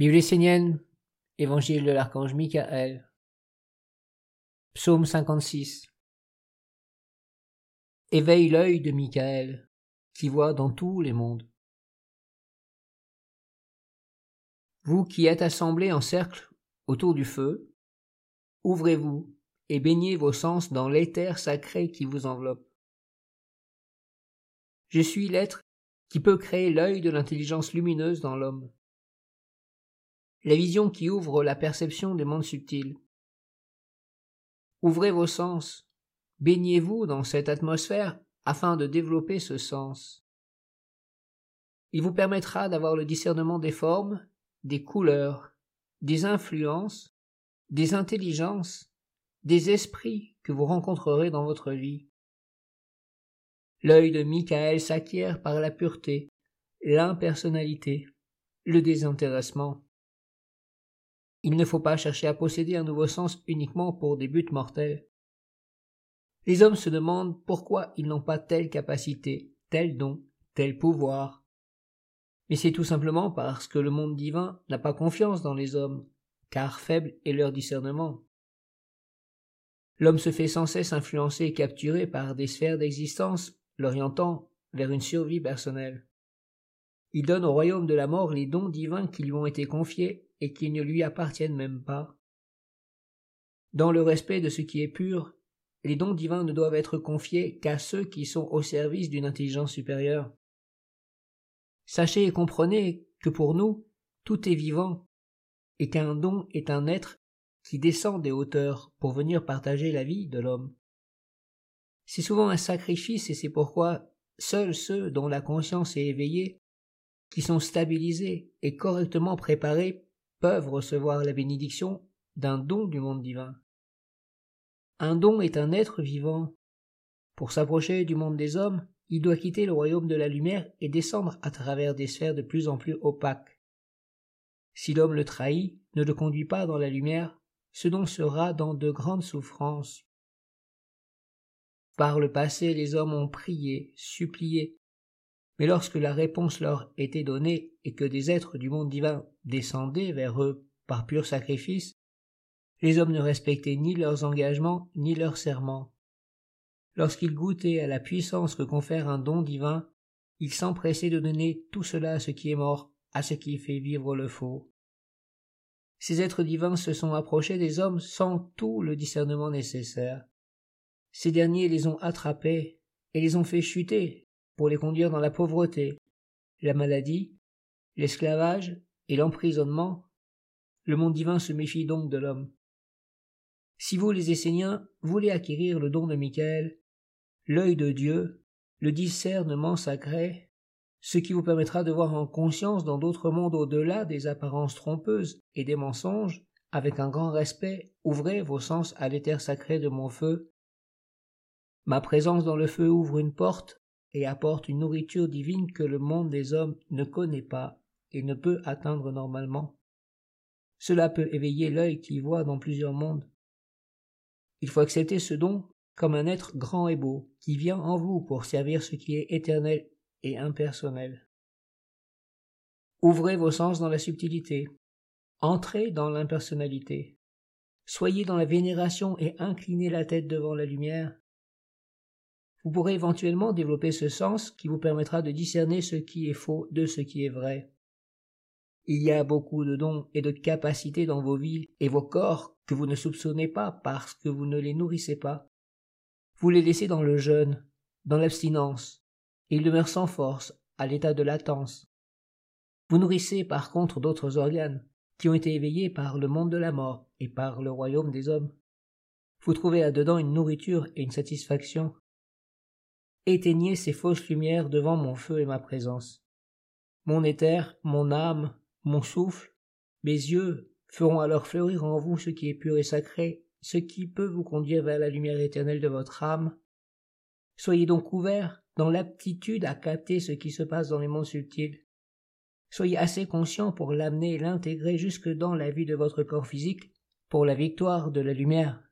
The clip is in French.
Bible essénienne, Évangile de l'archange Michael, Psaume 56. Éveille l'œil de Michael, qui voit dans tous les mondes. Vous qui êtes assemblés en cercle autour du feu, ouvrez-vous et baignez vos sens dans l'éther sacré qui vous enveloppe. Je suis l'être qui peut créer l'œil de l'intelligence lumineuse dans l'homme la vision qui ouvre la perception des mondes subtils. Ouvrez vos sens, baignez-vous dans cette atmosphère afin de développer ce sens. Il vous permettra d'avoir le discernement des formes, des couleurs, des influences, des intelligences, des esprits que vous rencontrerez dans votre vie. L'œil de Michael s'acquiert par la pureté, l'impersonnalité, le désintéressement. Il ne faut pas chercher à posséder un nouveau sens uniquement pour des buts mortels. Les hommes se demandent pourquoi ils n'ont pas telle capacité, tel don, tel pouvoir. Mais c'est tout simplement parce que le monde divin n'a pas confiance dans les hommes, car faible est leur discernement. L'homme se fait sans cesse influencer et capturer par des sphères d'existence, l'orientant vers une survie personnelle. Il donne au royaume de la mort les dons divins qui lui ont été confiés et qui ne lui appartiennent même pas. Dans le respect de ce qui est pur, les dons divins ne doivent être confiés qu'à ceux qui sont au service d'une intelligence supérieure. Sachez et comprenez que pour nous, tout est vivant, et qu'un don est un être qui descend des hauteurs pour venir partager la vie de l'homme. C'est souvent un sacrifice et c'est pourquoi seuls ceux dont la conscience est éveillée, qui sont stabilisés et correctement préparés peuvent recevoir la bénédiction d'un don du monde divin. Un don est un être vivant. Pour s'approcher du monde des hommes, il doit quitter le royaume de la lumière et descendre à travers des sphères de plus en plus opaques. Si l'homme le trahit, ne le conduit pas dans la lumière, ce don sera dans de grandes souffrances. Par le passé, les hommes ont prié, supplié, mais lorsque la réponse leur était donnée et que des êtres du monde divin descendaient vers eux par pur sacrifice, les hommes ne respectaient ni leurs engagements ni leurs serments. Lorsqu'ils goûtaient à la puissance que confère un don divin, ils s'empressaient de donner tout cela à ce qui est mort, à ce qui fait vivre le faux. Ces êtres divins se sont approchés des hommes sans tout le discernement nécessaire. Ces derniers les ont attrapés et les ont fait chuter pour les conduire dans la pauvreté, la maladie, l'esclavage et l'emprisonnement, le monde divin se méfie donc de l'homme. Si vous, les Esséniens, voulez acquérir le don de Michael, l'œil de Dieu, le discernement sacré, ce qui vous permettra de voir en conscience dans d'autres mondes au-delà des apparences trompeuses et des mensonges, avec un grand respect, ouvrez vos sens à l'éther sacré de mon feu. Ma présence dans le feu ouvre une porte et apporte une nourriture divine que le monde des hommes ne connaît pas et ne peut atteindre normalement. Cela peut éveiller l'œil qui voit dans plusieurs mondes. Il faut accepter ce don comme un être grand et beau qui vient en vous pour servir ce qui est éternel et impersonnel. Ouvrez vos sens dans la subtilité. Entrez dans l'impersonnalité. Soyez dans la vénération et inclinez la tête devant la lumière vous pourrez éventuellement développer ce sens qui vous permettra de discerner ce qui est faux de ce qui est vrai. Il y a beaucoup de dons et de capacités dans vos vies et vos corps que vous ne soupçonnez pas parce que vous ne les nourrissez pas. Vous les laissez dans le jeûne, dans l'abstinence, et ils demeurent sans force, à l'état de latence. Vous nourrissez par contre d'autres organes, qui ont été éveillés par le monde de la mort et par le royaume des hommes. Vous trouvez là-dedans une nourriture et une satisfaction éteignez ces fausses lumières devant mon feu et ma présence. Mon éther, mon âme, mon souffle, mes yeux feront alors fleurir en vous ce qui est pur et sacré, ce qui peut vous conduire vers la lumière éternelle de votre âme. Soyez donc ouverts dans l'aptitude à capter ce qui se passe dans les mondes subtils. Soyez assez conscients pour l'amener et l'intégrer jusque dans la vie de votre corps physique, pour la victoire de la lumière.